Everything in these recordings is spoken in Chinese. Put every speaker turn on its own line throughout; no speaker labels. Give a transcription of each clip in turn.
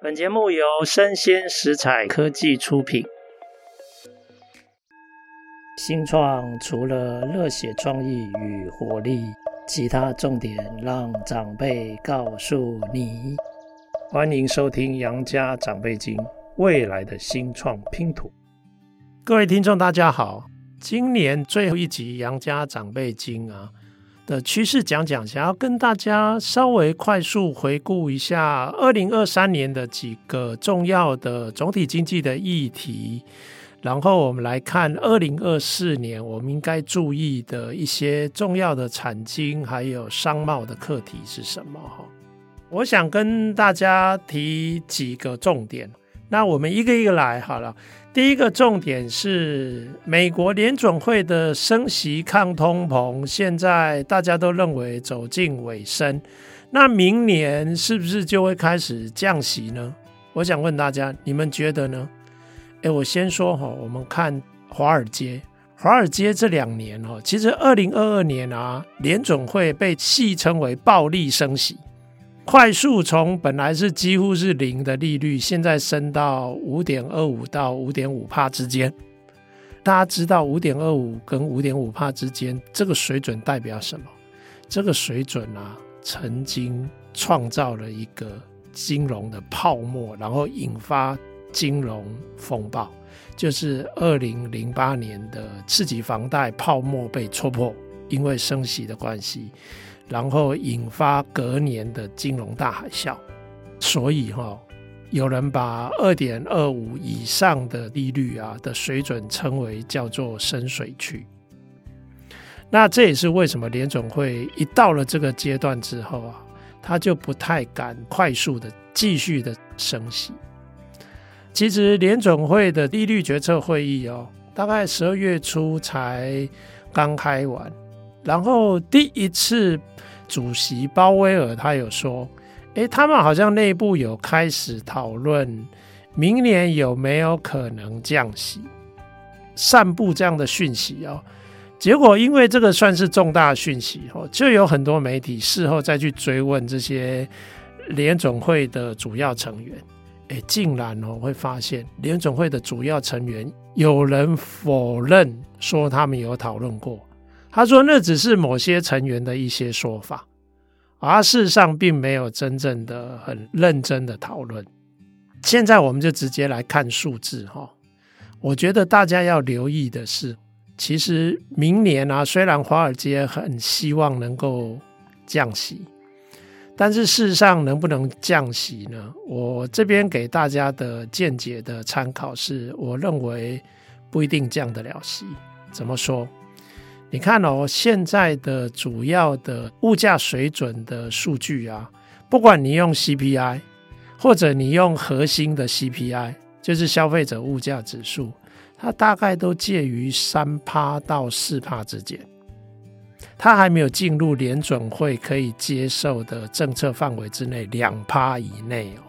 本节目由生鲜食材科技出品。新创除了热血创意与活力，其他重点让长辈告诉你。欢迎收听《杨家长辈经》，未来的新创拼图。各位听众，大家好，今年最后一集《杨家长辈经》啊。的趋势讲讲，想要跟大家稍微快速回顾一下二零二三年的几个重要的总体经济的议题，然后我们来看二零二四年我们应该注意的一些重要的产经还有商贸的课题是什么？哈，我想跟大家提几个重点，那我们一个一个来好了。第一个重点是美国联准会的升息抗通膨，现在大家都认为走进尾声。那明年是不是就会开始降息呢？我想问大家，你们觉得呢？诶，我先说哈，我们看华尔街，华尔街这两年哦，其实二零二二年啊，联准会被戏称为暴力升息。快速从本来是几乎是零的利率，现在升到五点二五到五点五帕之间。大家知道五点二五跟五点五帕之间这个水准代表什么？这个水准啊，曾经创造了一个金融的泡沫，然后引发金融风暴，就是二零零八年的次级房贷泡沫被戳破，因为升息的关系。然后引发隔年的金融大海啸，所以哈，有人把二点二五以上的利率啊的水准称为叫做深水区。那这也是为什么联总会一到了这个阶段之后啊，他就不太敢快速的继续的升息。其实联总会的利率决策会议哦，大概十二月初才刚开完。然后第一次，主席鲍威尔他有说，诶，他们好像内部有开始讨论，明年有没有可能降息，散布这样的讯息哦。结果因为这个算是重大讯息哦，就有很多媒体事后再去追问这些联总会的主要成员，诶，竟然哦会发现联总会的主要成员有人否认说他们有讨论过。他说：“那只是某些成员的一些说法，而事实上并没有真正的很认真的讨论。现在我们就直接来看数字哈。我觉得大家要留意的是，其实明年啊，虽然华尔街很希望能够降息，但是事实上能不能降息呢？我这边给大家的见解的参考是，我认为不一定降得了息。怎么说？”你看哦，现在的主要的物价水准的数据啊，不管你用 CPI，或者你用核心的 CPI，就是消费者物价指数，它大概都介于三趴到四趴之间，它还没有进入联准会可以接受的政策范围之内，两趴以内哦，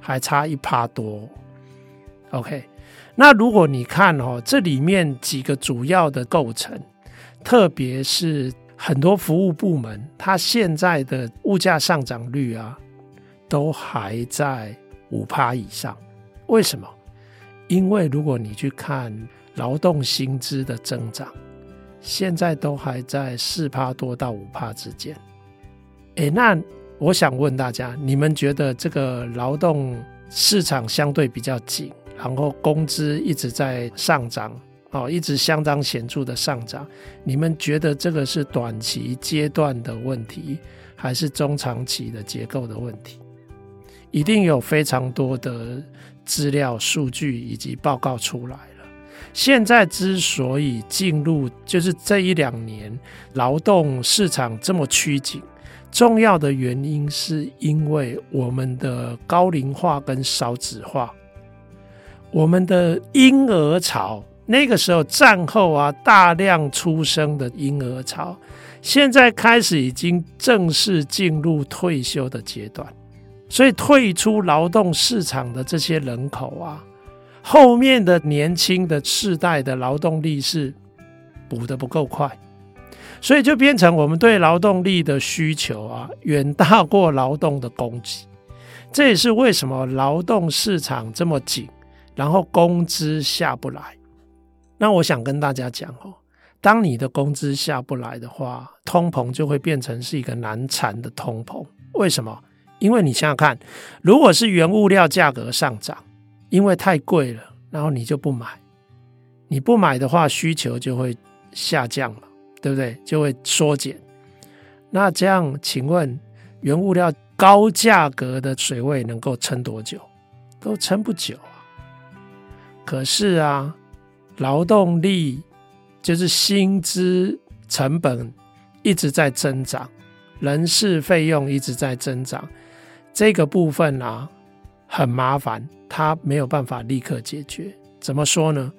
还差一趴多。OK，那如果你看哦，这里面几个主要的构成。特别是很多服务部门，它现在的物价上涨率啊，都还在五趴以上。为什么？因为如果你去看劳动薪资的增长，现在都还在四趴多到五趴之间。诶，那我想问大家，你们觉得这个劳动市场相对比较紧，然后工资一直在上涨？哦，一直相当显著的上涨，你们觉得这个是短期阶段的问题，还是中长期的结构的问题？一定有非常多的资料、数据以及报告出来了。现在之所以进入，就是这一两年劳动市场这么趋紧，重要的原因是因为我们的高龄化跟少子化，我们的婴儿潮。那个时候战后啊，大量出生的婴儿潮，现在开始已经正式进入退休的阶段，所以退出劳动市场的这些人口啊，后面的年轻的世代的劳动力是补得不够快，所以就变成我们对劳动力的需求啊，远大过劳动的供给。这也是为什么劳动市场这么紧，然后工资下不来。那我想跟大家讲哦，当你的工资下不来的话，通膨就会变成是一个难缠的通膨。为什么？因为你想想看，如果是原物料价格上涨，因为太贵了，然后你就不买，你不买的话，需求就会下降了，对不对？就会缩减。那这样，请问原物料高价格的水位能够撑多久？都撑不久啊。可是啊，劳动力就是薪资成本一直在增长，人事费用一直在增长，这个部分啊很麻烦，它没有办法立刻解决。怎么说呢？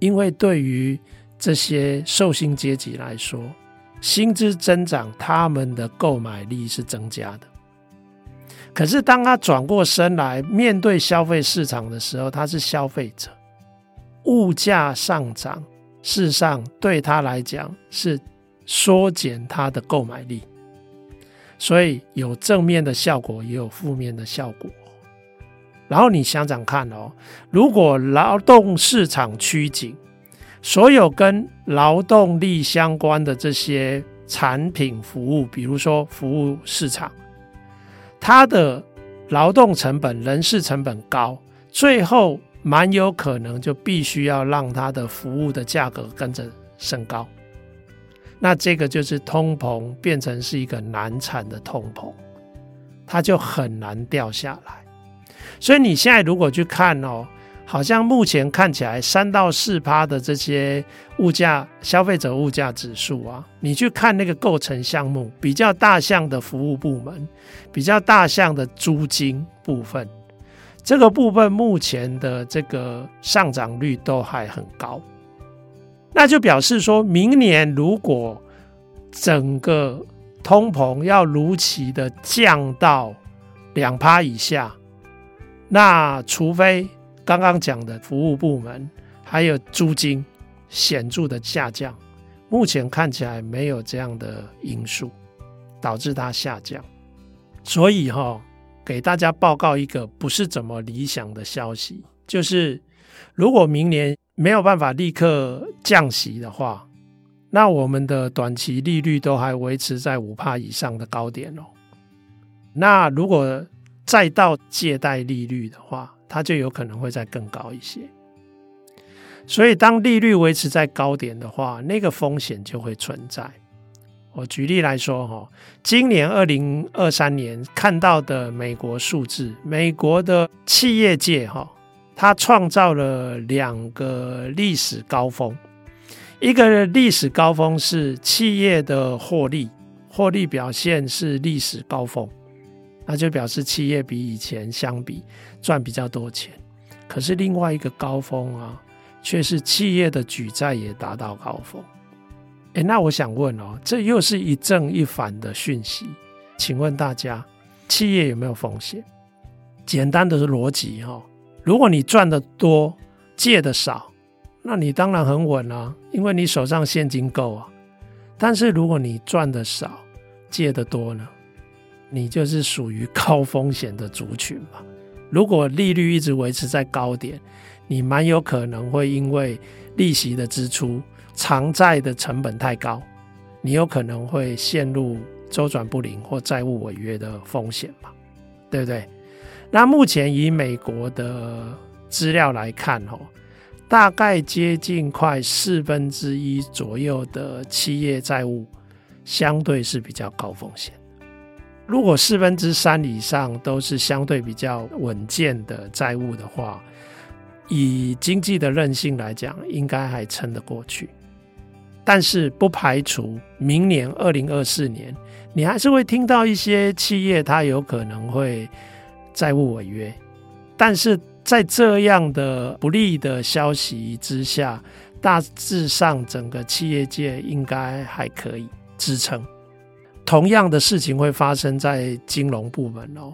因为对于这些受薪阶级来说，薪资增长，他们的购买力是增加的。可是当他转过身来面对消费市场的时候，他是消费者，物价上涨，事实上对他来讲是缩减他的购买力。所以有正面的效果，也有负面的效果。然后你想想看哦，如果劳动市场趋紧，所有跟劳动力相关的这些产品服务，比如说服务市场，它的劳动成本、人事成本高，最后蛮有可能就必须要让它的服务的价格跟着升高。那这个就是通膨变成是一个难产的通膨，它就很难掉下来。所以你现在如果去看哦。好像目前看起来三到四趴的这些物价消费者物价指数啊，你去看那个构成项目比较大项的服务部门，比较大项的租金部分，这个部分目前的这个上涨率都还很高，那就表示说明年如果整个通膨要如期的降到两趴以下，那除非。刚刚讲的服务部门还有租金显著的下降，目前看起来没有这样的因素导致它下降，所以哈、给大家报告一个不是怎么理想的消息，就是如果明年没有办法立刻降息的话，那我们的短期利率都还维持在五趴以上的高点哦。那如果再到借贷利率的话，它就有可能会再更高一些，所以当利率维持在高点的话，那个风险就会存在。我举例来说，哈，今年二零二三年看到的美国数字，美国的企业界，哈，它创造了两个历史高峰，一个历史高峰是企业的获利，获利表现是历史高峰。那就表示企业比以前相比赚比较多钱，可是另外一个高峰啊，却是企业的举债也达到高峰。诶，那我想问哦，这又是一正一反的讯息，请问大家，企业有没有风险？简单的逻辑哈，如果你赚的多，借的少，那你当然很稳啊，因为你手上现金够啊。但是如果你赚的少，借的多呢？你就是属于高风险的族群嘛。如果利率一直维持在高点，你蛮有可能会因为利息的支出、偿债的成本太高，你有可能会陷入周转不灵或债务违约的风险嘛，对不对？那目前以美国的资料来看，哦，大概接近快四分之一左右的企业债务，相对是比较高风险。如果四分之三以上都是相对比较稳健的债务的话，以经济的韧性来讲，应该还撑得过去。但是不排除明年二零二四年，你还是会听到一些企业它有可能会债务违约。但是在这样的不利的消息之下，大致上整个企业界应该还可以支撑。同样的事情会发生在金融部门哦。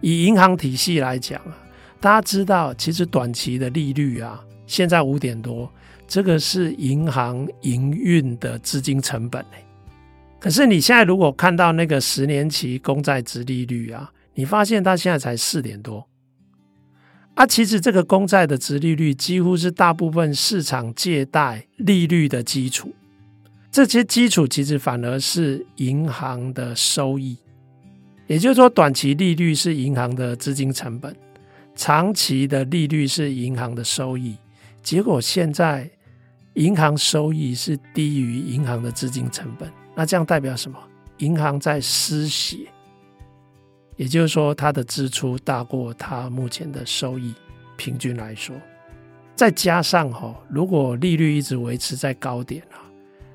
以银行体系来讲啊，大家知道，其实短期的利率啊，现在五点多，这个是银行营运的资金成本。可是你现在如果看到那个十年期公债殖利率啊，你发现它现在才四点多。啊，其实这个公债的殖利率几乎是大部分市场借贷利率的基础。这些基础其实反而是银行的收益，也就是说，短期利率是银行的资金成本，长期的利率是银行的收益。结果现在银行收益是低于银行的资金成本，那这样代表什么？银行在失血，也就是说，它的支出大过它目前的收益。平均来说，再加上哈，如果利率一直维持在高点啊。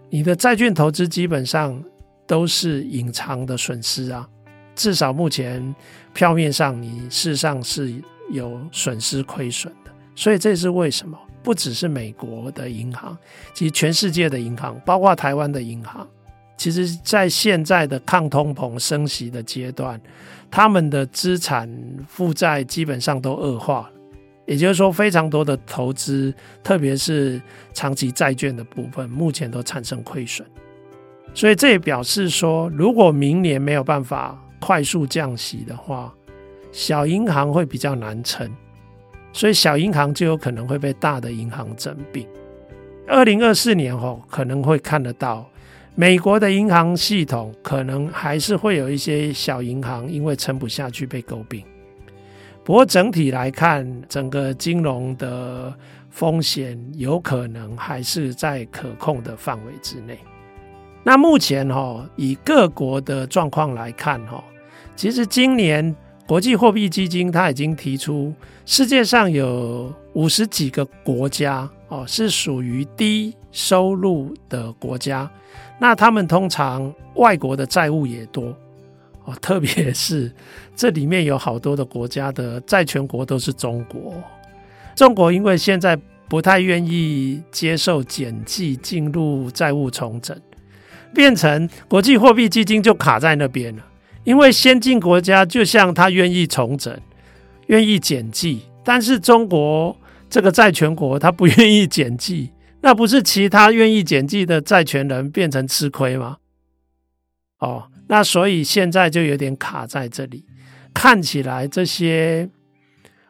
你的债券投资基本上都是隐藏的损失啊，至少目前票面上你事实上是有损失亏损的，所以这是为什么？不只是美国的银行，其实全世界的银行，包括台湾的银行，其实在现在的抗通膨升息的阶段，他们的资产负债基本上都恶化了。也就是说，非常多的投资，特别是长期债券的部分，目前都产生亏损。所以这也表示说，如果明年没有办法快速降息的话，小银行会比较难撑，所以小银行就有可能会被大的银行整并。二零二四年后可能会看得到，美国的银行系统可能还是会有一些小银行因为撑不下去被诟病。不过整体来看，整个金融的风险有可能还是在可控的范围之内。那目前哈，以各国的状况来看哈，其实今年国际货币基金它已经提出，世界上有五十几个国家哦，是属于低收入的国家。那他们通常外国的债务也多。哦，特别是这里面有好多的国家的债权国都是中国。中国因为现在不太愿意接受减记进入债务重整，变成国际货币基金就卡在那边了。因为先进国家就像他愿意重整、愿意减记，但是中国这个债权国他不愿意减记，那不是其他愿意减记的债权人变成吃亏吗？哦。那所以现在就有点卡在这里，看起来这些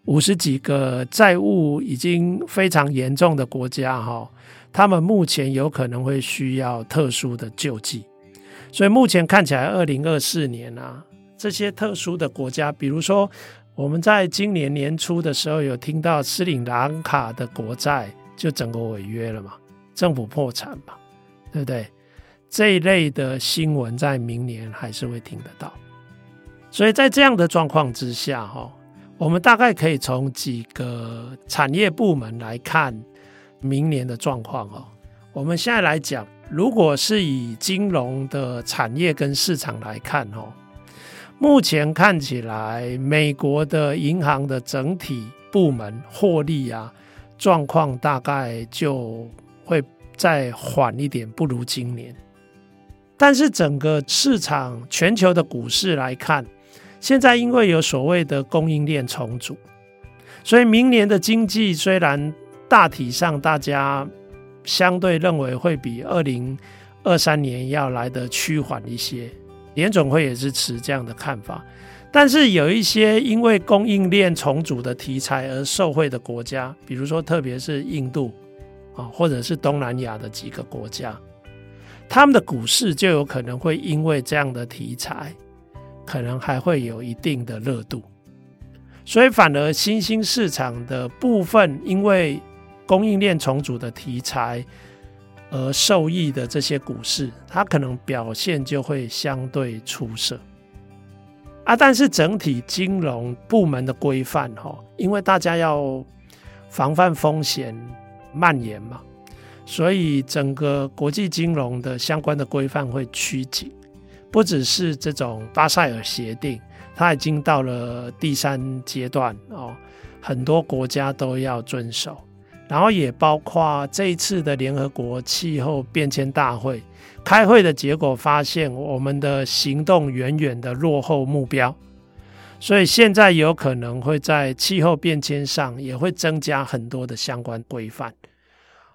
五十几个债务已经非常严重的国家哈，他们目前有可能会需要特殊的救济，所以目前看起来二零二四年啊，这些特殊的国家，比如说我们在今年年初的时候有听到斯里兰卡的国债就整个违约了嘛，政府破产嘛，对不对？这一类的新闻在明年还是会听得到，所以在这样的状况之下，哈，我们大概可以从几个产业部门来看明年的状况，哈。我们现在来讲，如果是以金融的产业跟市场来看，哈，目前看起来美国的银行的整体部门获利啊状况大概就会再缓一点，不如今年。但是整个市场、全球的股市来看，现在因为有所谓的供应链重组，所以明年的经济虽然大体上大家相对认为会比二零二三年要来得趋缓一些，联总会也是持这样的看法。但是有一些因为供应链重组的题材而受惠的国家，比如说特别是印度啊，或者是东南亚的几个国家。他们的股市就有可能会因为这样的题材，可能还会有一定的热度，所以反而新兴市场的部分，因为供应链重组的题材而受益的这些股市，它可能表现就会相对出色啊。但是整体金融部门的规范，哈，因为大家要防范风险蔓延嘛。所以，整个国际金融的相关的规范会趋紧，不只是这种巴塞尔协定，它已经到了第三阶段哦，很多国家都要遵守。然后也包括这一次的联合国气候变迁大会开会的结果，发现我们的行动远远的落后目标，所以现在有可能会在气候变迁上也会增加很多的相关规范。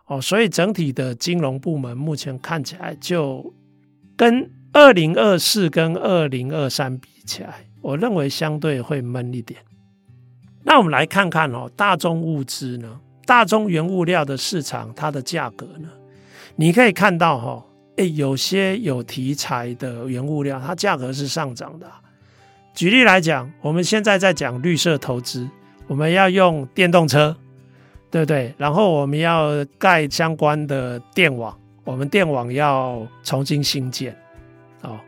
哦，所以整体的金融部门目前看起来就跟二零二四跟二零二三比起来，我认为相对会闷一点。那我们来看看哦，大宗物资呢，大宗原物料的市场，它的价格呢，你可以看到哈，诶，有些有题材的原物料，它价格是上涨的。举例来讲，我们现在在讲绿色投资，我们要用电动车，对不对？然后我们要盖相关的电网，我们电网要重新新建，哦，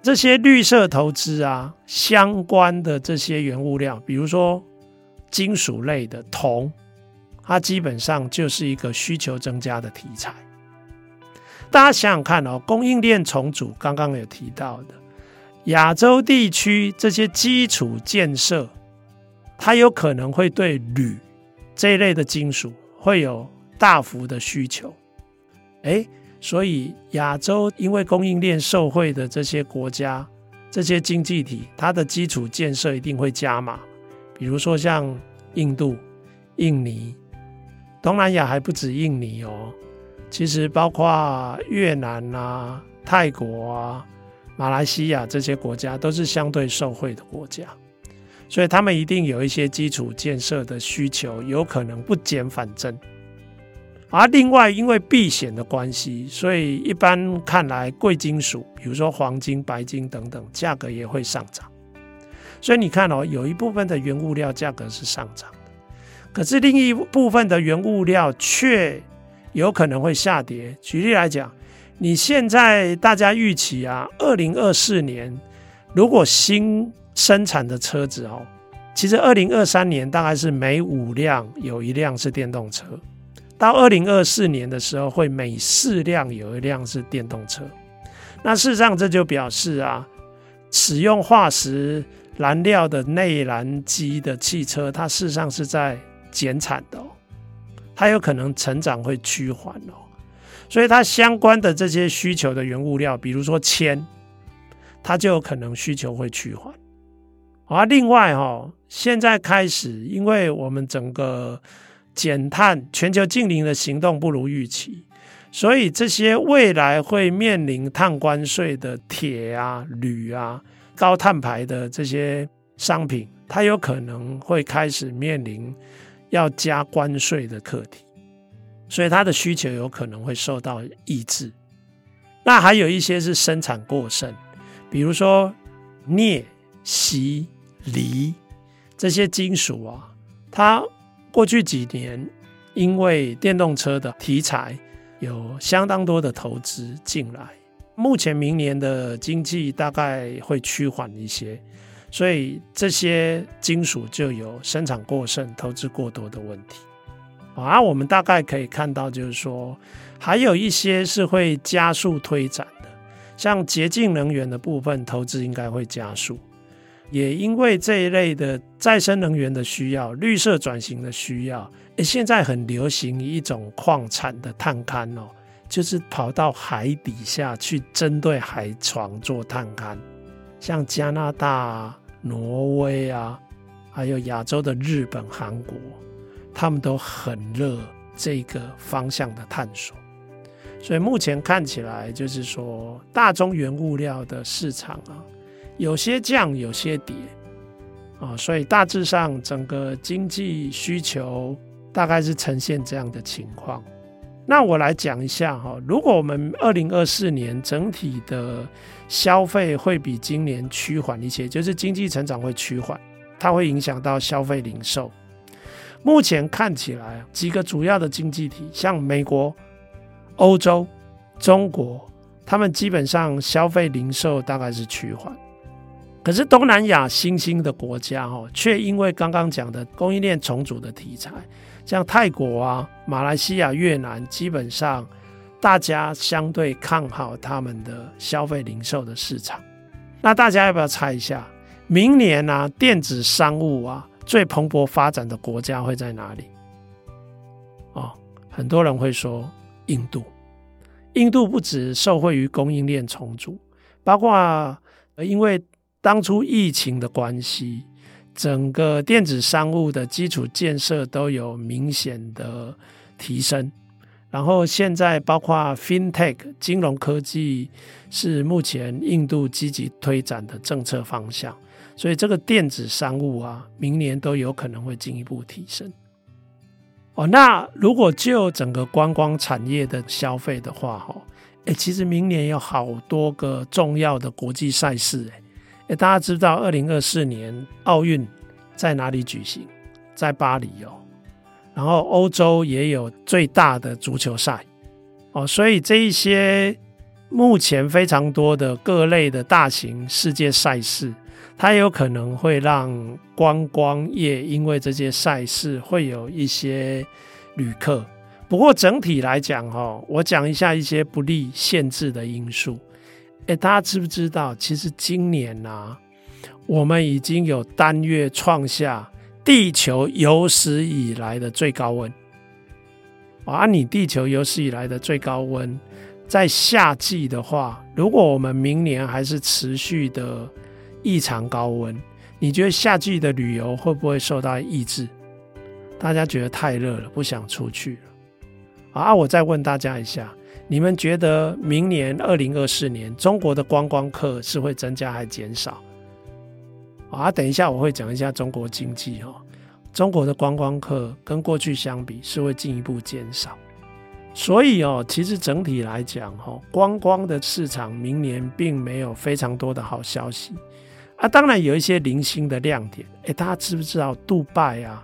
这些绿色投资啊，相关的这些原物料，比如说金属类的铜，它基本上就是一个需求增加的题材。大家想想看哦，供应链重组，刚刚有提到的。亚洲地区这些基础建设，它有可能会对铝这一类的金属会有大幅的需求。诶，所以亚洲因为供应链受惠的这些国家、这些经济体，它的基础建设一定会加码。比如说像印度、印尼，东南亚还不止印尼哦，其实包括越南啊、泰国啊。马来西亚这些国家都是相对受惠的国家，所以他们一定有一些基础建设的需求，有可能不减反增。而另外，因为避险的关系，所以一般看来，贵金属，比如说黄金、白金等等，价格也会上涨。所以你看哦，有一部分的原物料价格是上涨，可是另一部分的原物料却有可能会下跌。举例来讲。你现在大家预期啊，二零二四年如果新生产的车子哦，其实二零二三年大概是每五辆有一辆是电动车，到二零二四年的时候会每四辆有一辆是电动车。那事实上这就表示啊，使用化石燃料的内燃机的汽车，它事实上是在减产的哦，它有可能成长会趋缓哦。所以它相关的这些需求的原物料，比如说铅，它就有可能需求会趋缓。啊，另外哈，现在开始，因为我们整个减碳、全球净零的行动不如预期，所以这些未来会面临碳关税的铁啊、铝啊、高碳排的这些商品，它有可能会开始面临要加关税的课题。所以它的需求有可能会受到抑制。那还有一些是生产过剩，比如说镍、锡、锂这些金属啊，它过去几年因为电动车的题材有相当多的投资进来，目前明年的经济大概会趋缓一些，所以这些金属就有生产过剩、投资过多的问题。啊，我们大概可以看到，就是说，还有一些是会加速推展的，像洁净能源的部分，投资应该会加速。也因为这一类的再生能源的需要，绿色转型的需要，现在很流行一种矿产的探勘哦，就是跑到海底下去，针对海床做探勘，像加拿大、挪威啊，还有亚洲的日本、韩国。他们都很热这个方向的探索，所以目前看起来就是说，大宗原物料的市场啊，有些降，有些跌啊，所以大致上整个经济需求大概是呈现这样的情况。那我来讲一下哈，如果我们二零二四年整体的消费会比今年趋缓一些，就是经济成长会趋缓，它会影响到消费零售。目前看起来，几个主要的经济体，像美国、欧洲、中国，他们基本上消费零售大概是趋缓。可是东南亚新兴的国家，哦，却因为刚刚讲的供应链重组的题材，像泰国啊、马来西亚、越南，基本上大家相对看好他们的消费零售的市场。那大家要不要猜一下，明年啊，电子商务啊？最蓬勃发展的国家会在哪里？哦，很多人会说印度。印度不止受惠于供应链重组，包括因为当初疫情的关系，整个电子商务的基础建设都有明显的提升。然后现在包括 FinTech 金融科技是目前印度积极推展的政策方向。所以这个电子商务啊，明年都有可能会进一步提升。哦，那如果就整个观光产业的消费的话，哈，哎，其实明年有好多个重要的国际赛事，哎，大家知道二零二四年奥运在哪里举行？在巴黎哦。然后欧洲也有最大的足球赛，哦，所以这一些目前非常多的各类的大型世界赛事。它有可能会让观光业因为这些赛事会有一些旅客，不过整体来讲，哈，我讲一下一些不利限制的因素。诶，大家知不知道？其实今年啊，我们已经有单月创下地球有史以来的最高温。啊你地球有史以来的最高温，在夏季的话，如果我们明年还是持续的。异常高温，你觉得夏季的旅游会不会受到抑制？大家觉得太热了，不想出去了。啊，我再问大家一下，你们觉得明年二零二四年中国的观光客是会增加还减少？啊，等一下我会讲一下中国经济哈，中国的观光客跟过去相比是会进一步减少。所以哦，其实整体来讲哈，观光的市场明年并没有非常多的好消息。啊，当然有一些零星的亮点。诶，大家知不知道，杜拜啊，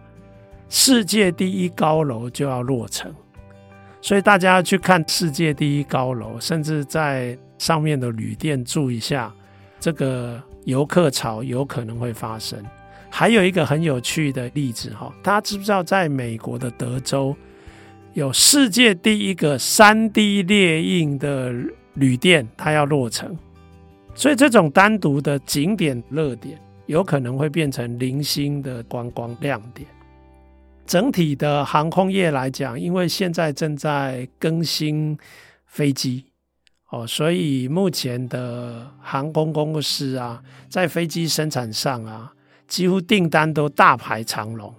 世界第一高楼就要落成，所以大家去看世界第一高楼，甚至在上面的旅店住一下，这个游客潮有可能会发生。还有一个很有趣的例子哈，大家知不知道，在美国的德州有世界第一个 3D 列印的旅店，它要落成。所以这种单独的景点热点，有可能会变成零星的观光亮点。整体的航空业来讲，因为现在正在更新飞机，哦，所以目前的航空公司啊，在飞机生产上啊，几乎订单都大排长龙，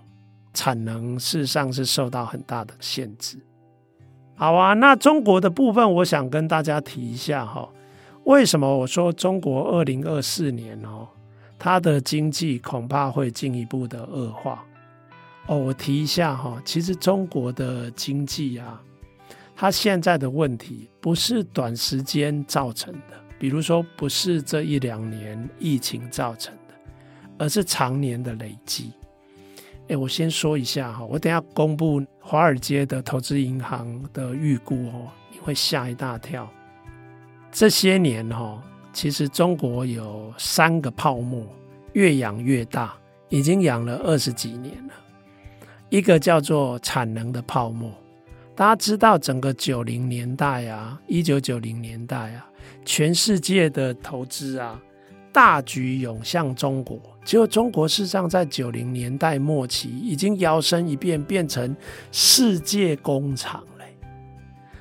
产能事实上是受到很大的限制。好啊，那中国的部分，我想跟大家提一下哈。为什么我说中国二零二四年哦，它的经济恐怕会进一步的恶化哦？我提一下哈，其实中国的经济啊，它现在的问题不是短时间造成的，比如说不是这一两年疫情造成的，而是常年的累积。哎，我先说一下哈，我等下公布华尔街的投资银行的预估哦，你会吓一大跳。这些年哈，其实中国有三个泡沫，越养越大，已经养了二十几年了。一个叫做产能的泡沫，大家知道，整个九零年代啊，一九九零年代啊，全世界的投资啊，大举涌向中国。结果中国事实上在九零年代末期已经摇身一变，变成世界工厂了。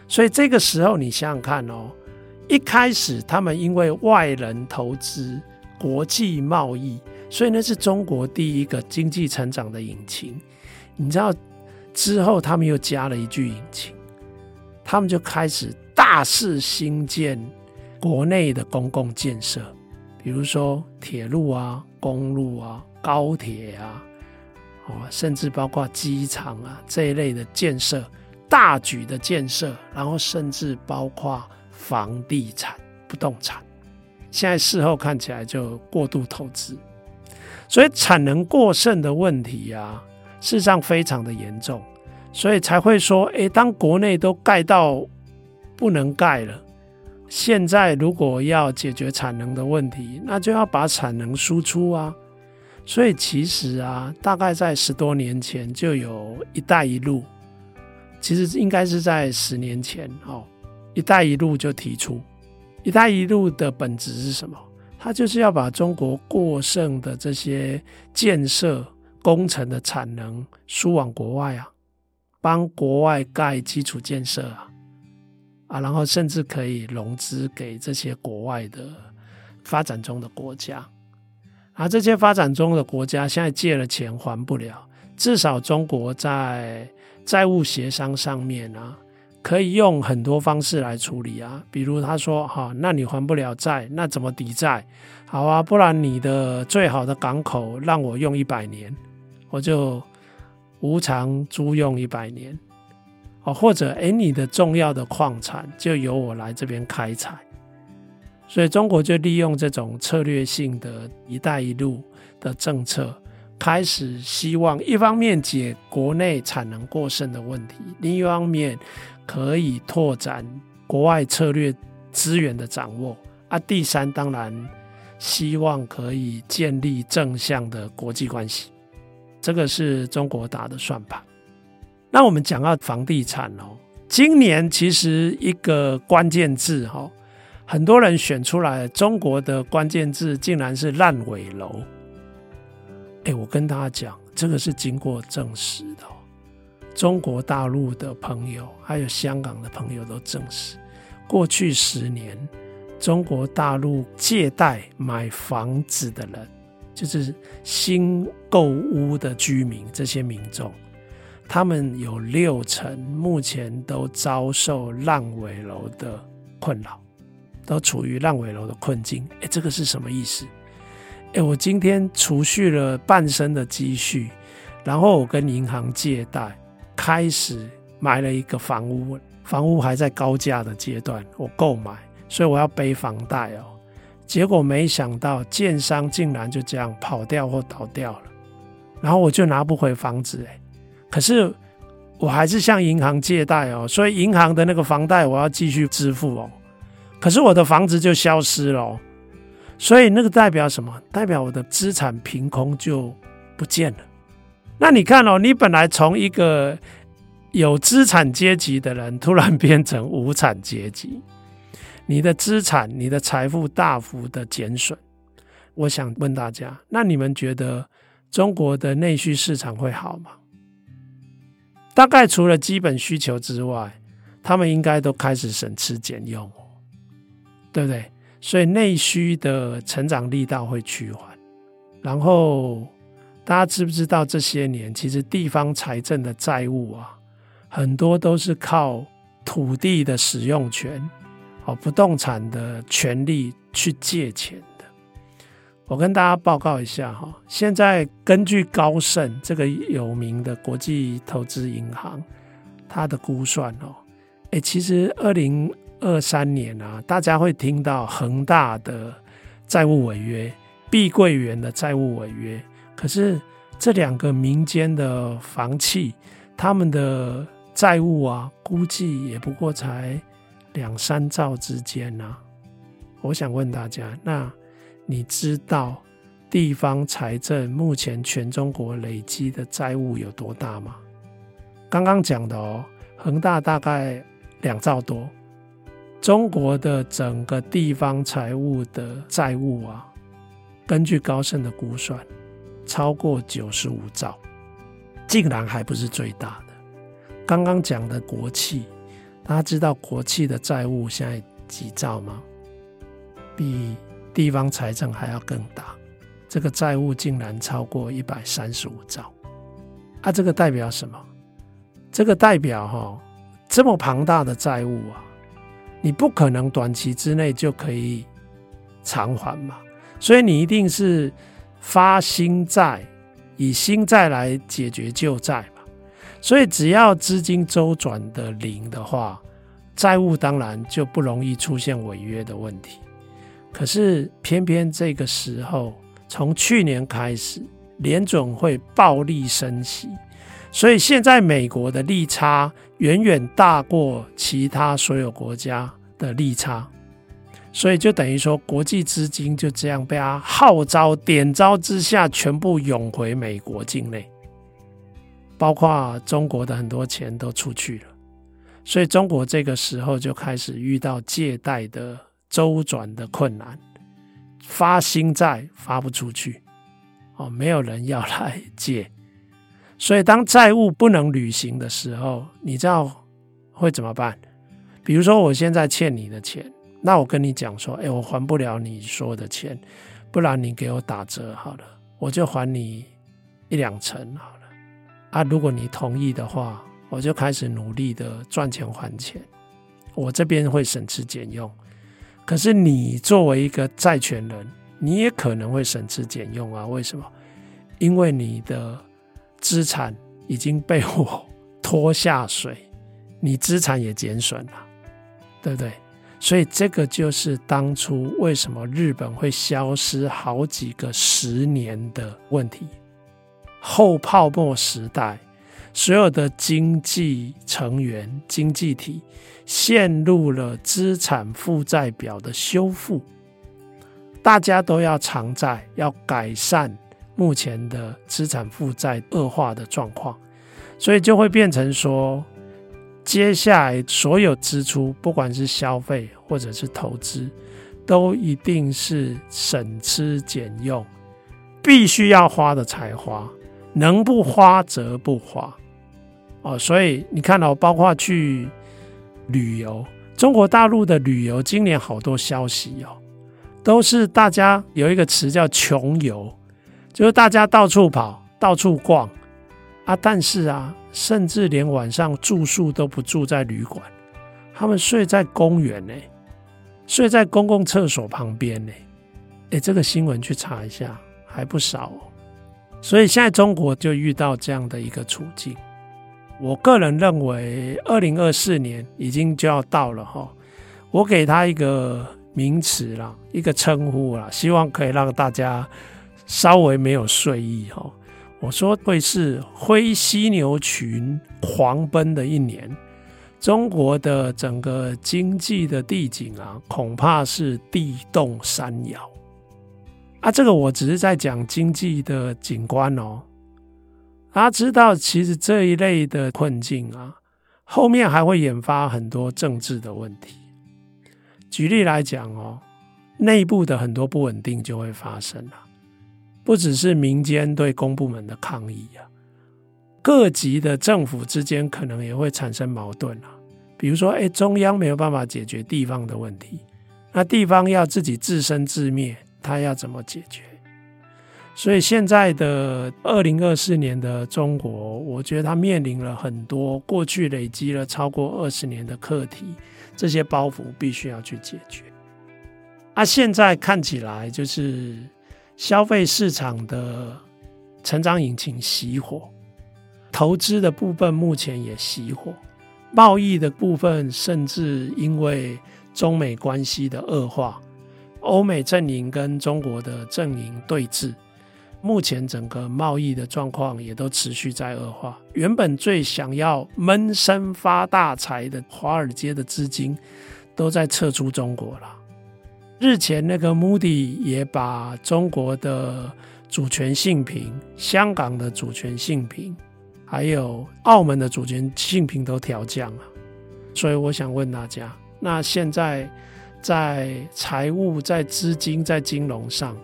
所以这个时候，你想想看哦。一开始，他们因为外人投资、国际贸易，所以那是中国第一个经济成长的引擎。你知道之后，他们又加了一句引擎，他们就开始大肆兴建国内的公共建设，比如说铁路啊、公路啊、高铁啊，哦，甚至包括机场啊这一类的建设，大举的建设，然后甚至包括。房地产、不动产，现在事后看起来就过度投资，所以产能过剩的问题啊，事实上非常的严重，所以才会说，诶，当国内都盖到不能盖了，现在如果要解决产能的问题，那就要把产能输出啊。所以其实啊，大概在十多年前就有一带一路，其实应该是在十年前哦。“一带一路”就提出，“一带一路”的本质是什么？它就是要把中国过剩的这些建设工程的产能输往国外啊，帮国外盖基础建设啊，啊，然后甚至可以融资给这些国外的发展中的国家，而这些发展中的国家现在借了钱还不了，至少中国在债务协商上面啊。可以用很多方式来处理啊，比如他说哈，那你还不了债，那怎么抵债？好啊，不然你的最好的港口让我用一百年，我就无偿租用一百年，哦，或者诶，你的重要的矿产就由我来这边开采，所以中国就利用这种策略性的一带一路的政策。开始希望一方面解国内产能过剩的问题，另一方面可以拓展国外策略资源的掌握啊。第三，当然希望可以建立正向的国际关系，这个是中国打的算盘。那我们讲到房地产哦，今年其实一个关键字哈，很多人选出来，中国的关键字竟然是烂尾楼。哎，我跟大家讲，这个是经过证实的哦。中国大陆的朋友还有香港的朋友都证实，过去十年，中国大陆借贷买房子的人，就是新购屋的居民，这些民众，他们有六成目前都遭受烂尾楼的困扰，都处于烂尾楼的困境。哎，这个是什么意思？哎，我今天储蓄了半生的积蓄，然后我跟银行借贷，开始买了一个房屋，房屋还在高价的阶段，我购买，所以我要背房贷哦。结果没想到，建商竟然就这样跑掉或倒掉了，然后我就拿不回房子哎。可是我还是向银行借贷哦，所以银行的那个房贷我要继续支付哦。可是我的房子就消失了。所以那个代表什么？代表我的资产凭空就不见了。那你看哦，你本来从一个有资产阶级的人，突然变成无产阶级，你的资产、你的财富大幅的减损。我想问大家，那你们觉得中国的内需市场会好吗？大概除了基本需求之外，他们应该都开始省吃俭用，对不对？所以内需的成长力道会趋缓，然后大家知不知道这些年其实地方财政的债务啊，很多都是靠土地的使用权、好不动产的权利去借钱的。我跟大家报告一下哈，现在根据高盛这个有名的国际投资银行，它的估算哦，诶，其实二零。二三年啊，大家会听到恒大的债务违约、碧桂园的债务违约。可是这两个民间的房企，他们的债务啊，估计也不过才两三兆之间啊。我想问大家，那你知道地方财政目前全中国累积的债务有多大吗？刚刚讲的哦，恒大大概两兆多。中国的整个地方财务的债务啊，根据高盛的估算，超过九十五兆，竟然还不是最大的。刚刚讲的国企，大家知道国企的债务现在几兆吗？比地方财政还要更大，这个债务竟然超过一百三十五兆。啊，这个代表什么？这个代表哈、哦，这么庞大的债务啊。你不可能短期之内就可以偿还嘛，所以你一定是发新债，以新债来解决旧债。所以只要资金周转的零的话，债务当然就不容易出现违约的问题。可是偏偏这个时候，从去年开始，联准会暴力升息。所以现在美国的利差远远大过其他所有国家的利差，所以就等于说国际资金就这样被他号召点招之下，全部涌回美国境内，包括中国的很多钱都出去了，所以中国这个时候就开始遇到借贷的周转的困难，发新债发不出去，哦，没有人要来借。所以，当债务不能履行的时候，你知道会怎么办？比如说，我现在欠你的钱，那我跟你讲说，哎，我还不了你说的钱，不然你给我打折好了，我就还你一两成好了。啊，如果你同意的话，我就开始努力的赚钱还钱，我这边会省吃俭用。可是你作为一个债权人，你也可能会省吃俭用啊？为什么？因为你的资产已经被我拖下水，你资产也减损了，对不对？所以这个就是当初为什么日本会消失好几个十年的问题。后泡沫时代。所有的经济成员、经济体陷入了资产负债表的修复，大家都要偿债，要改善目前的资产负债恶化的状况，所以就会变成说，接下来所有支出，不管是消费或者是投资，都一定是省吃俭用，必须要花的才花，能不花则不花。哦，所以你看到，包括去旅游，中国大陆的旅游今年好多消息哦，都是大家有一个词叫“穷游”，就是大家到处跑、到处逛啊，但是啊，甚至连晚上住宿都不住在旅馆，他们睡在公园呢，睡在公共厕所旁边呢。哎，这个新闻去查一下，还不少哦。所以现在中国就遇到这样的一个处境。我个人认为，二零二四年已经就要到了哈。我给他一个名词啦，一个称呼啦，希望可以让大家稍微没有睡意哈。我说会是灰犀牛群狂奔的一年，中国的整个经济的地景啊，恐怕是地动山摇啊。这个我只是在讲经济的景观哦。大家知道，其实这一类的困境啊，后面还会引发很多政治的问题。举例来讲哦，内部的很多不稳定就会发生了，不只是民间对公部门的抗议啊，各级的政府之间可能也会产生矛盾啊。比如说，哎，中央没有办法解决地方的问题，那地方要自己自生自灭，他要怎么解决？所以现在的二零二四年的中国，我觉得它面临了很多过去累积了超过二十年的课题，这些包袱必须要去解决。啊，现在看起来就是消费市场的成长引擎熄火，投资的部分目前也熄火，贸易的部分甚至因为中美关系的恶化，欧美阵营跟中国的阵营对峙。目前整个贸易的状况也都持续在恶化。原本最想要闷声发大财的华尔街的资金，都在撤出中国了。日前那个 Moody 也把中国的主权性评、香港的主权性评，还有澳门的主权性评都调降了。所以我想问大家，那现在在财务、在资金、在金融上，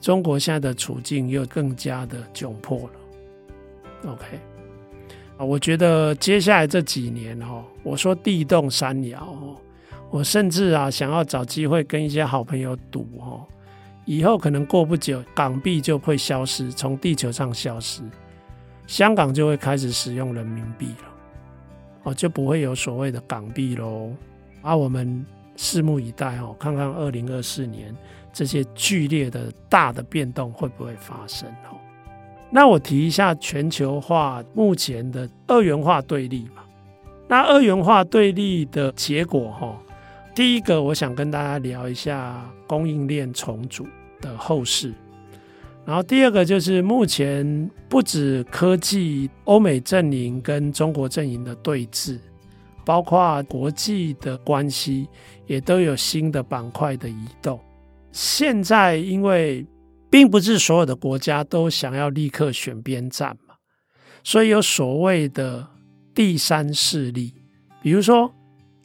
中国现在的处境又更加的窘迫了。OK，啊，我觉得接下来这几年哦，我说地动山摇哦，我甚至啊想要找机会跟一些好朋友赌哦，以后可能过不久港币就会消失，从地球上消失，香港就会开始使用人民币了，哦，就不会有所谓的港币喽。啊，我们拭目以待哦，看看二零二四年。这些剧烈的大的变动会不会发生？哦，那我提一下全球化目前的二元化对立吧。那二元化对立的结果，哈，第一个我想跟大家聊一下供应链重组的后市。然后第二个就是目前不止科技欧美阵营跟中国阵营的对峙，包括国际的关系也都有新的板块的移动。现在，因为并不是所有的国家都想要立刻选边站嘛，所以有所谓的第三势力，比如说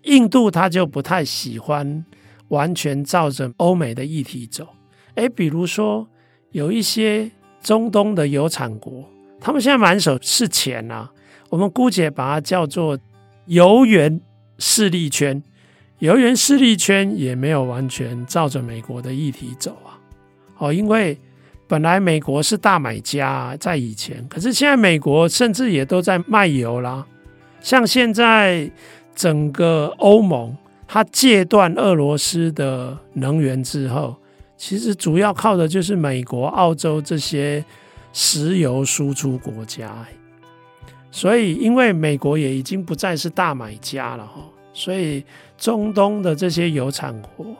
印度，他就不太喜欢完全照着欧美的议题走。诶，比如说有一些中东的有产国，他们现在满手是钱啊，我们姑且把它叫做油源势力圈。油源势力圈也没有完全照着美国的议题走啊，哦，因为本来美国是大买家在以前，可是现在美国甚至也都在卖油啦，像现在整个欧盟，它戒断俄罗斯的能源之后，其实主要靠的就是美国、澳洲这些石油输出国家。所以，因为美国也已经不再是大买家了哈，所以中东的这些油产国，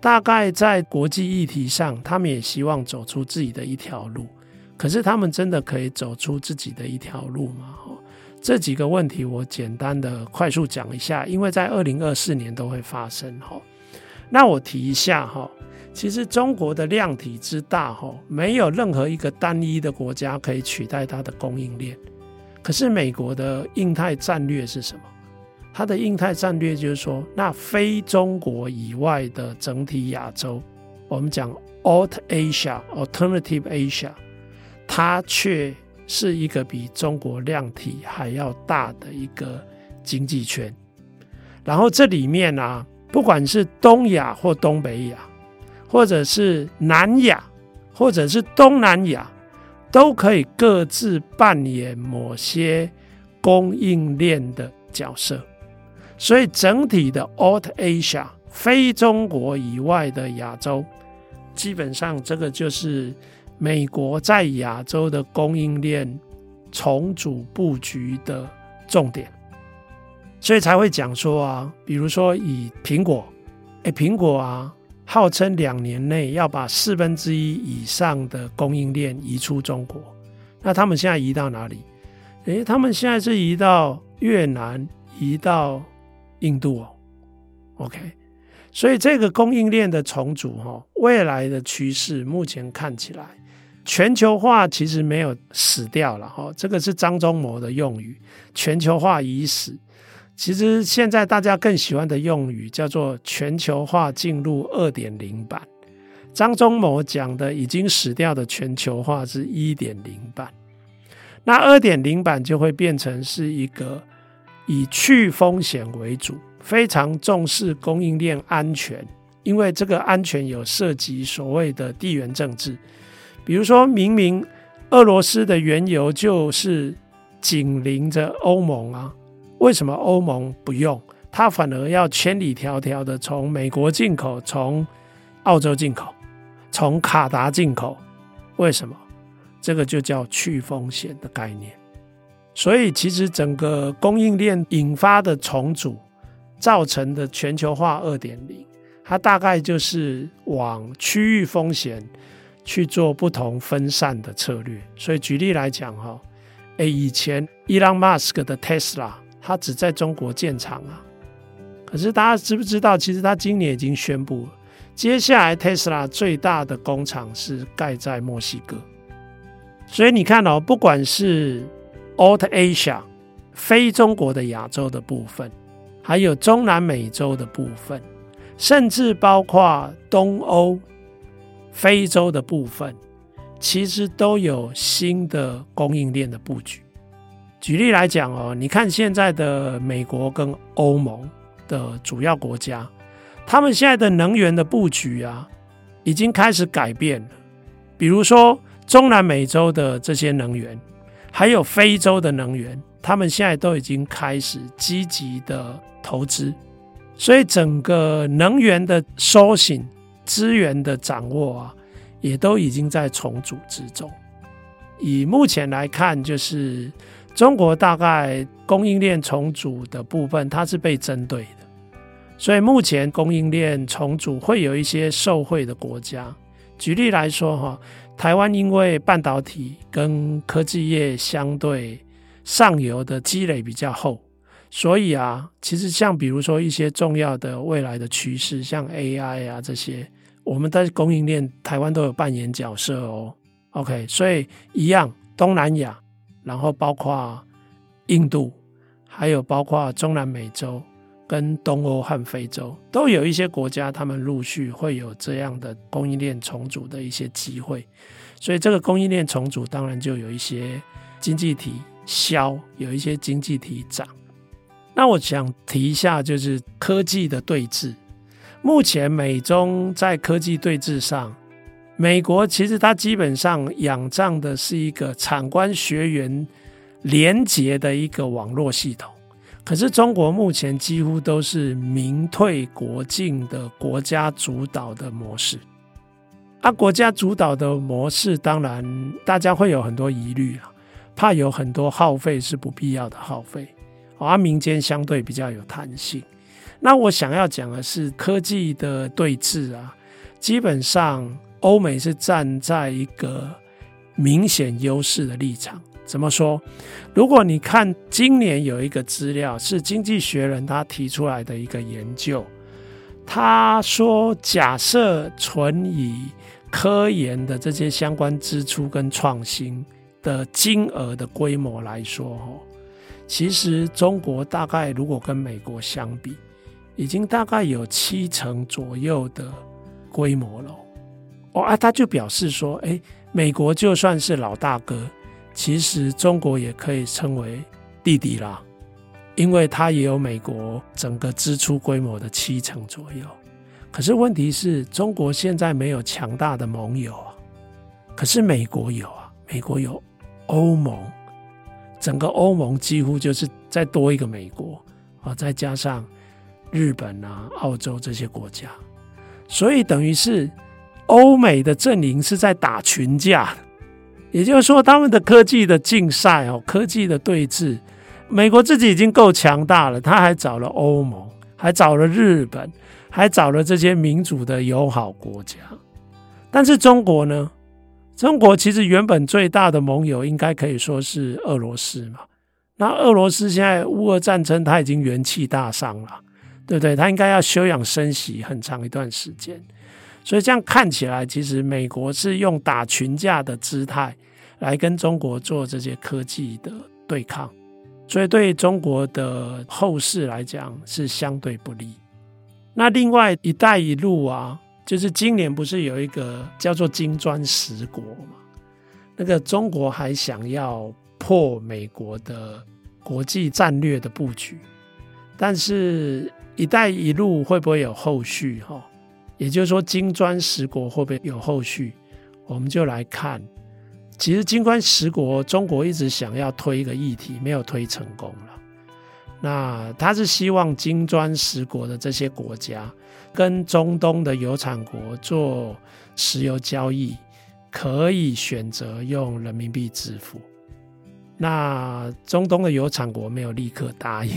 大概在国际议题上，他们也希望走出自己的一条路。可是，他们真的可以走出自己的一条路吗？这几个问题，我简单的快速讲一下，因为在二零二四年都会发生哈。那我提一下哈，其实中国的量体之大哈，没有任何一个单一的国家可以取代它的供应链。可是美国的印太战略是什么？它的印太战略就是说，那非中国以外的整体亚洲，我们讲 Alt Asia、Alternative Asia，它却是一个比中国量体还要大的一个经济圈。然后这里面啊，不管是东亚或东北亚，或者是南亚，或者是东南亚。都可以各自扮演某些供应链的角色，所以整体的 Alt Asia 非中国以外的亚洲，基本上这个就是美国在亚洲的供应链重组布局的重点，所以才会讲说啊，比如说以苹果，哎，苹果啊。号称两年内要把四分之一以上的供应链移出中国，那他们现在移到哪里？诶，他们现在是移到越南，移到印度哦。OK，所以这个供应链的重组哈，未来的趋势目前看起来，全球化其实没有死掉了哈，这个是张忠谋的用语，全球化已死。其实现在大家更喜欢的用语叫做“全球化进入二点零版”。张忠谋讲的已经死掉的全球化是一点零版，那二点零版就会变成是一个以去风险为主，非常重视供应链安全，因为这个安全有涉及所谓的地缘政治。比如说明明俄罗斯的原油就是紧邻着欧盟啊。为什么欧盟不用？它反而要千里迢迢的从美国进口，从澳洲进口，从卡达进口？为什么？这个就叫去风险的概念。所以，其实整个供应链引发的重组造成的全球化二点零，它大概就是往区域风险去做不同分散的策略。所以，举例来讲，哈，诶，以前伊朗马斯克的特斯拉。它只在中国建厂啊，可是大家知不知道？其实它今年已经宣布，接下来特斯拉最大的工厂是盖在墨西哥。所以你看哦，不管是 Alt Asia 非中国的亚洲的部分，还有中南美洲的部分，甚至包括东欧、非洲的部分，其实都有新的供应链的布局。举例来讲哦，你看现在的美国跟欧盟的主要国家，他们现在的能源的布局啊，已经开始改变了。比如说中南美洲的这些能源，还有非洲的能源，他们现在都已经开始积极的投资，所以整个能源的收醒、资源的掌握啊，也都已经在重组之中。以目前来看，就是。中国大概供应链重组的部分，它是被针对的，所以目前供应链重组会有一些受惠的国家。举例来说，哈，台湾因为半导体跟科技业相对上游的积累比较厚，所以啊，其实像比如说一些重要的未来的趋势，像 AI 啊这些，我们在供应链台湾都有扮演角色哦。OK，所以一样，东南亚。然后包括印度，还有包括中南美洲跟东欧和非洲，都有一些国家，他们陆续会有这样的供应链重组的一些机会。所以这个供应链重组，当然就有一些经济体消，有一些经济体涨。那我想提一下，就是科技的对峙。目前美中在科技对峙上。美国其实它基本上仰仗的是一个产官学员连结的一个网络系统，可是中国目前几乎都是民退国进的国家主导的模式。啊，国家主导的模式，当然大家会有很多疑虑啊，怕有很多耗费是不必要的耗费。而民间相对比较有弹性。那我想要讲的是科技的对峙啊，基本上欧美是站在一个明显优势的立场。怎么说？如果你看今年有一个资料是《经济学人》他提出来的一个研究，他说假设纯以科研的这些相关支出跟创新的金额的规模来说，其实中国大概如果跟美国相比，已经大概有七成左右的规模了。哦啊，他就表示说，哎，美国就算是老大哥，其实中国也可以称为弟弟啦，因为他也有美国整个支出规模的七成左右。可是问题是中国现在没有强大的盟友啊，可是美国有啊，美国有欧盟，整个欧盟几乎就是再多一个美国啊，再加上日本啊、澳洲这些国家，所以等于是欧美的阵营是在打群架，也就是说他们的科技的竞赛哦，科技的对峙，美国自己已经够强大了，他还找了欧盟，还找了日本。还找了这些民主的友好国家，但是中国呢？中国其实原本最大的盟友应该可以说是俄罗斯嘛。那俄罗斯现在乌俄战争，他已经元气大伤了，对不对？他应该要休养生息很长一段时间。所以这样看起来，其实美国是用打群架的姿态来跟中国做这些科技的对抗，所以对中国的后世来讲是相对不利。那另外“一带一路”啊，就是今年不是有一个叫做“金砖十国”嘛？那个中国还想要破美国的国际战略的布局，但是“一带一路”会不会有后续？哈，也就是说“金砖十国”会不会有后续？我们就来看，其实“金砖十国”中国一直想要推一个议题，没有推成功了。那他是希望金砖十国的这些国家跟中东的有产国做石油交易，可以选择用人民币支付。那中东的有产国没有立刻答应，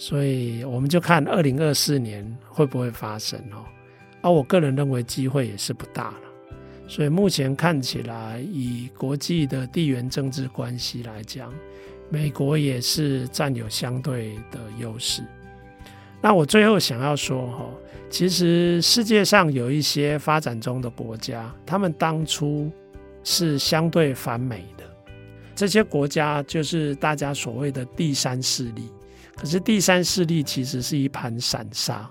所以我们就看二零二四年会不会发生哦。而我个人认为机会也是不大了。所以目前看起来，以国际的地缘政治关系来讲。美国也是占有相对的优势。那我最后想要说哈，其实世界上有一些发展中的国家，他们当初是相对反美的。这些国家就是大家所谓的第三势力。可是第三势力其实是一盘散沙。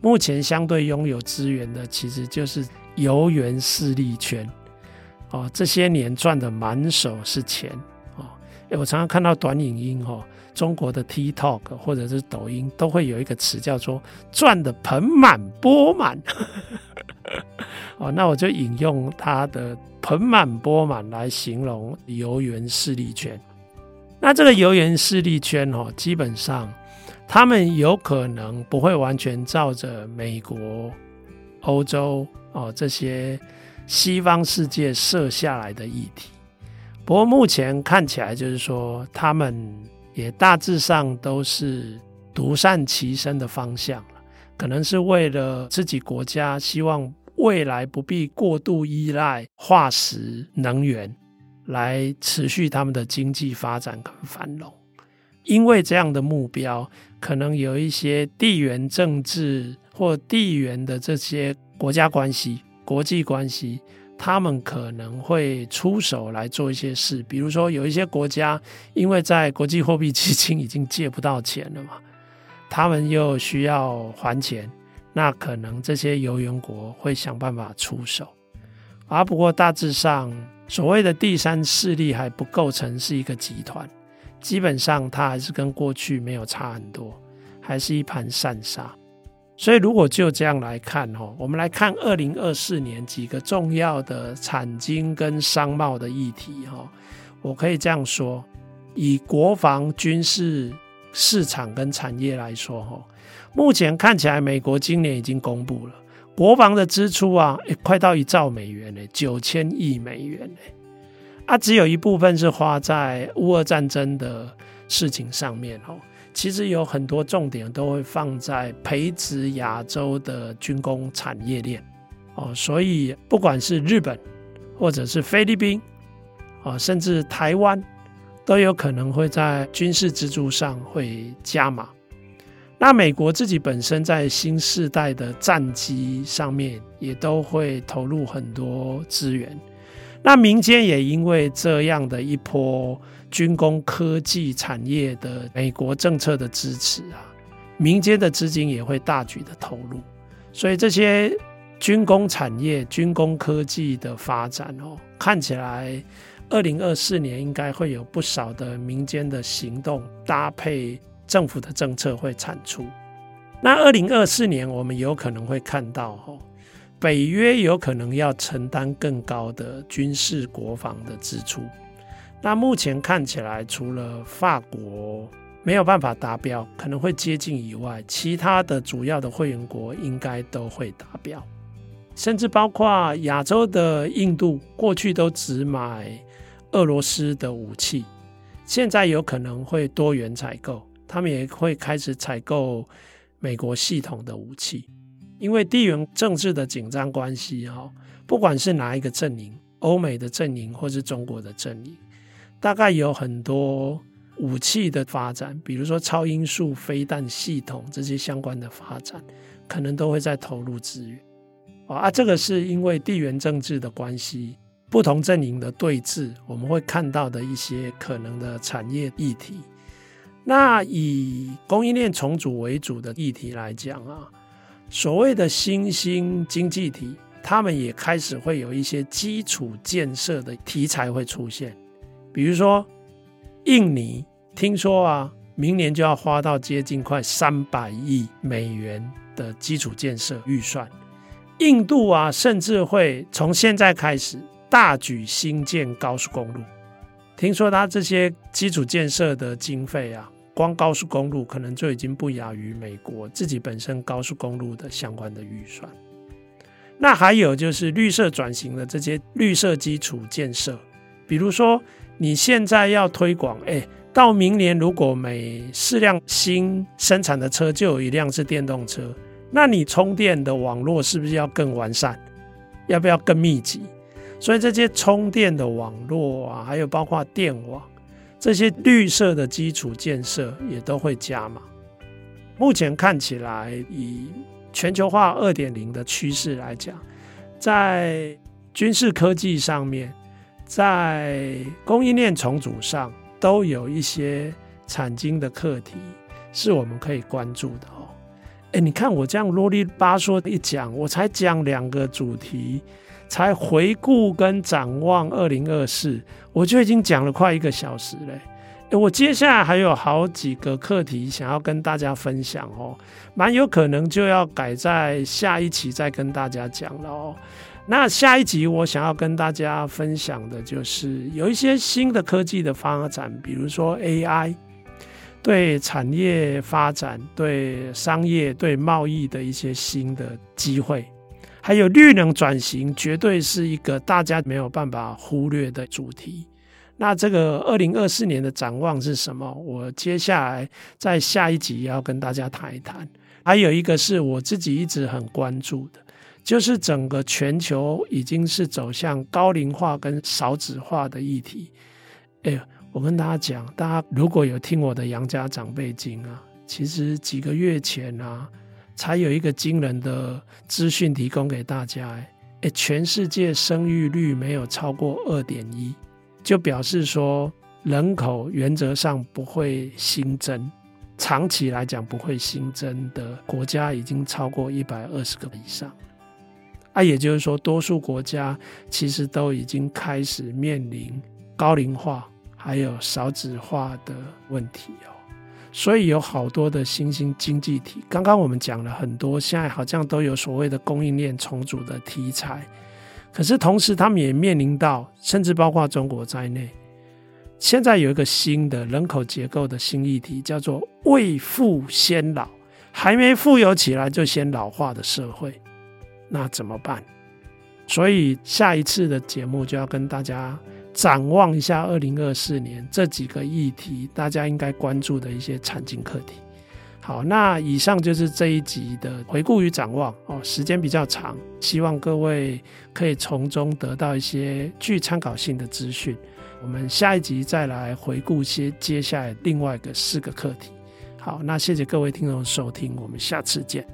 目前相对拥有资源的，其实就是游园势力圈。哦，这些年赚的满手是钱哦。我常常看到短影音哈，中国的 TikTok 或者是抖音都会有一个词叫做“赚得盆满钵满”。哦，那我就引用它的“盆满钵满”来形容游园势力圈。那这个油源势力圈哦，基本上他们有可能不会完全照着美国、欧洲哦这些西方世界设下来的议题。不过目前看起来，就是说他们也大致上都是独善其身的方向了。可能是为了自己国家，希望未来不必过度依赖化石能源，来持续他们的经济发展跟繁荣。因为这样的目标，可能有一些地缘政治或地缘的这些国家关系、国际关系。他们可能会出手来做一些事，比如说有一些国家，因为在国际货币基金已经借不到钱了嘛，他们又需要还钱，那可能这些游园国会想办法出手。而不过大致上，所谓的第三势力还不构成是一个集团，基本上它还是跟过去没有差很多，还是一盘散沙。所以，如果就这样来看，哈，我们来看二零二四年几个重要的产经跟商贸的议题，哈，我可以这样说：以国防军事市场跟产业来说，哈，目前看起来美国今年已经公布了国防的支出啊，快到一兆美元呢，九千亿美元呢，啊，只有一部分是花在乌俄战争的事情上面，哦，其实有很多重点都会放在培植亚洲的军工产业链，哦，所以不管是日本或者是菲律宾，啊，甚至台湾。都有可能会在军事支出上会加码。那美国自己本身在新世代的战机上面也都会投入很多资源。那民间也因为这样的一波军工科技产业的美国政策的支持啊，民间的资金也会大举的投入。所以这些军工产业、军工科技的发展哦，看起来。二零二四年应该会有不少的民间的行动搭配政府的政策会产出。那二零二四年我们有可能会看到，哦，北约有可能要承担更高的军事国防的支出。那目前看起来，除了法国没有办法达标，可能会接近以外，其他的主要的会员国应该都会达标，甚至包括亚洲的印度，过去都只买。俄罗斯的武器现在有可能会多元采购，他们也会开始采购美国系统的武器，因为地缘政治的紧张关系哈，不管是哪一个阵营，欧美的阵营或是中国的阵营，大概有很多武器的发展，比如说超音速飞弹系统这些相关的发展，可能都会在投入资源啊，这个是因为地缘政治的关系。不同阵营的对峙，我们会看到的一些可能的产业议题。那以供应链重组为主的议题来讲啊，所谓的新兴经济体，他们也开始会有一些基础建设的题材会出现。比如说，印尼听说啊，明年就要花到接近快三百亿美元的基础建设预算。印度啊，甚至会从现在开始。大举新建高速公路，听说他这些基础建设的经费啊，光高速公路可能就已经不亚于美国自己本身高速公路的相关的预算。那还有就是绿色转型的这些绿色基础建设，比如说你现在要推广，哎，到明年如果每四辆新生产的车就有一辆是电动车，那你充电的网络是不是要更完善？要不要更密集？所以这些充电的网络啊，还有包括电网这些绿色的基础建设也都会加码。目前看起来，以全球化二点零的趋势来讲，在军事科技上面，在供应链重组上，都有一些产经的课题是我们可以关注的哦。哎，你看我这样啰里吧嗦一讲，我才讲两个主题。才回顾跟展望二零二四，我就已经讲了快一个小时嘞。我接下来还有好几个课题想要跟大家分享哦，蛮有可能就要改在下一期再跟大家讲了哦。那下一集我想要跟大家分享的就是有一些新的科技的发展，比如说 AI 对产业发展、对商业、对贸易的一些新的机会。还有绿能转型，绝对是一个大家没有办法忽略的主题。那这个二零二四年的展望是什么？我接下来在下一集要跟大家谈一谈。还有一个是我自己一直很关注的，就是整个全球已经是走向高龄化跟少子化的议题。哎，我跟大家讲，大家如果有听我的杨家长辈经啊，其实几个月前啊。才有一个惊人的资讯提供给大家，诶，全世界生育率没有超过二点一，就表示说人口原则上不会新增，长期来讲不会新增的国家已经超过一百二十个以上，啊，也就是说多数国家其实都已经开始面临高龄化还有少子化的问题哦。所以有好多的新兴经济体，刚刚我们讲了很多，现在好像都有所谓的供应链重组的题材。可是同时，他们也面临到，甚至包括中国在内，现在有一个新的人口结构的新议题，叫做“未富先老”，还没富有起来就先老化的社会，那怎么办？所以下一次的节目就要跟大家展望一下二零二四年这几个议题，大家应该关注的一些产经课题。好，那以上就是这一集的回顾与展望哦，时间比较长，希望各位可以从中得到一些具参考性的资讯。我们下一集再来回顾些接下来另外一个四个课题。好，那谢谢各位听众收听，我们下次见。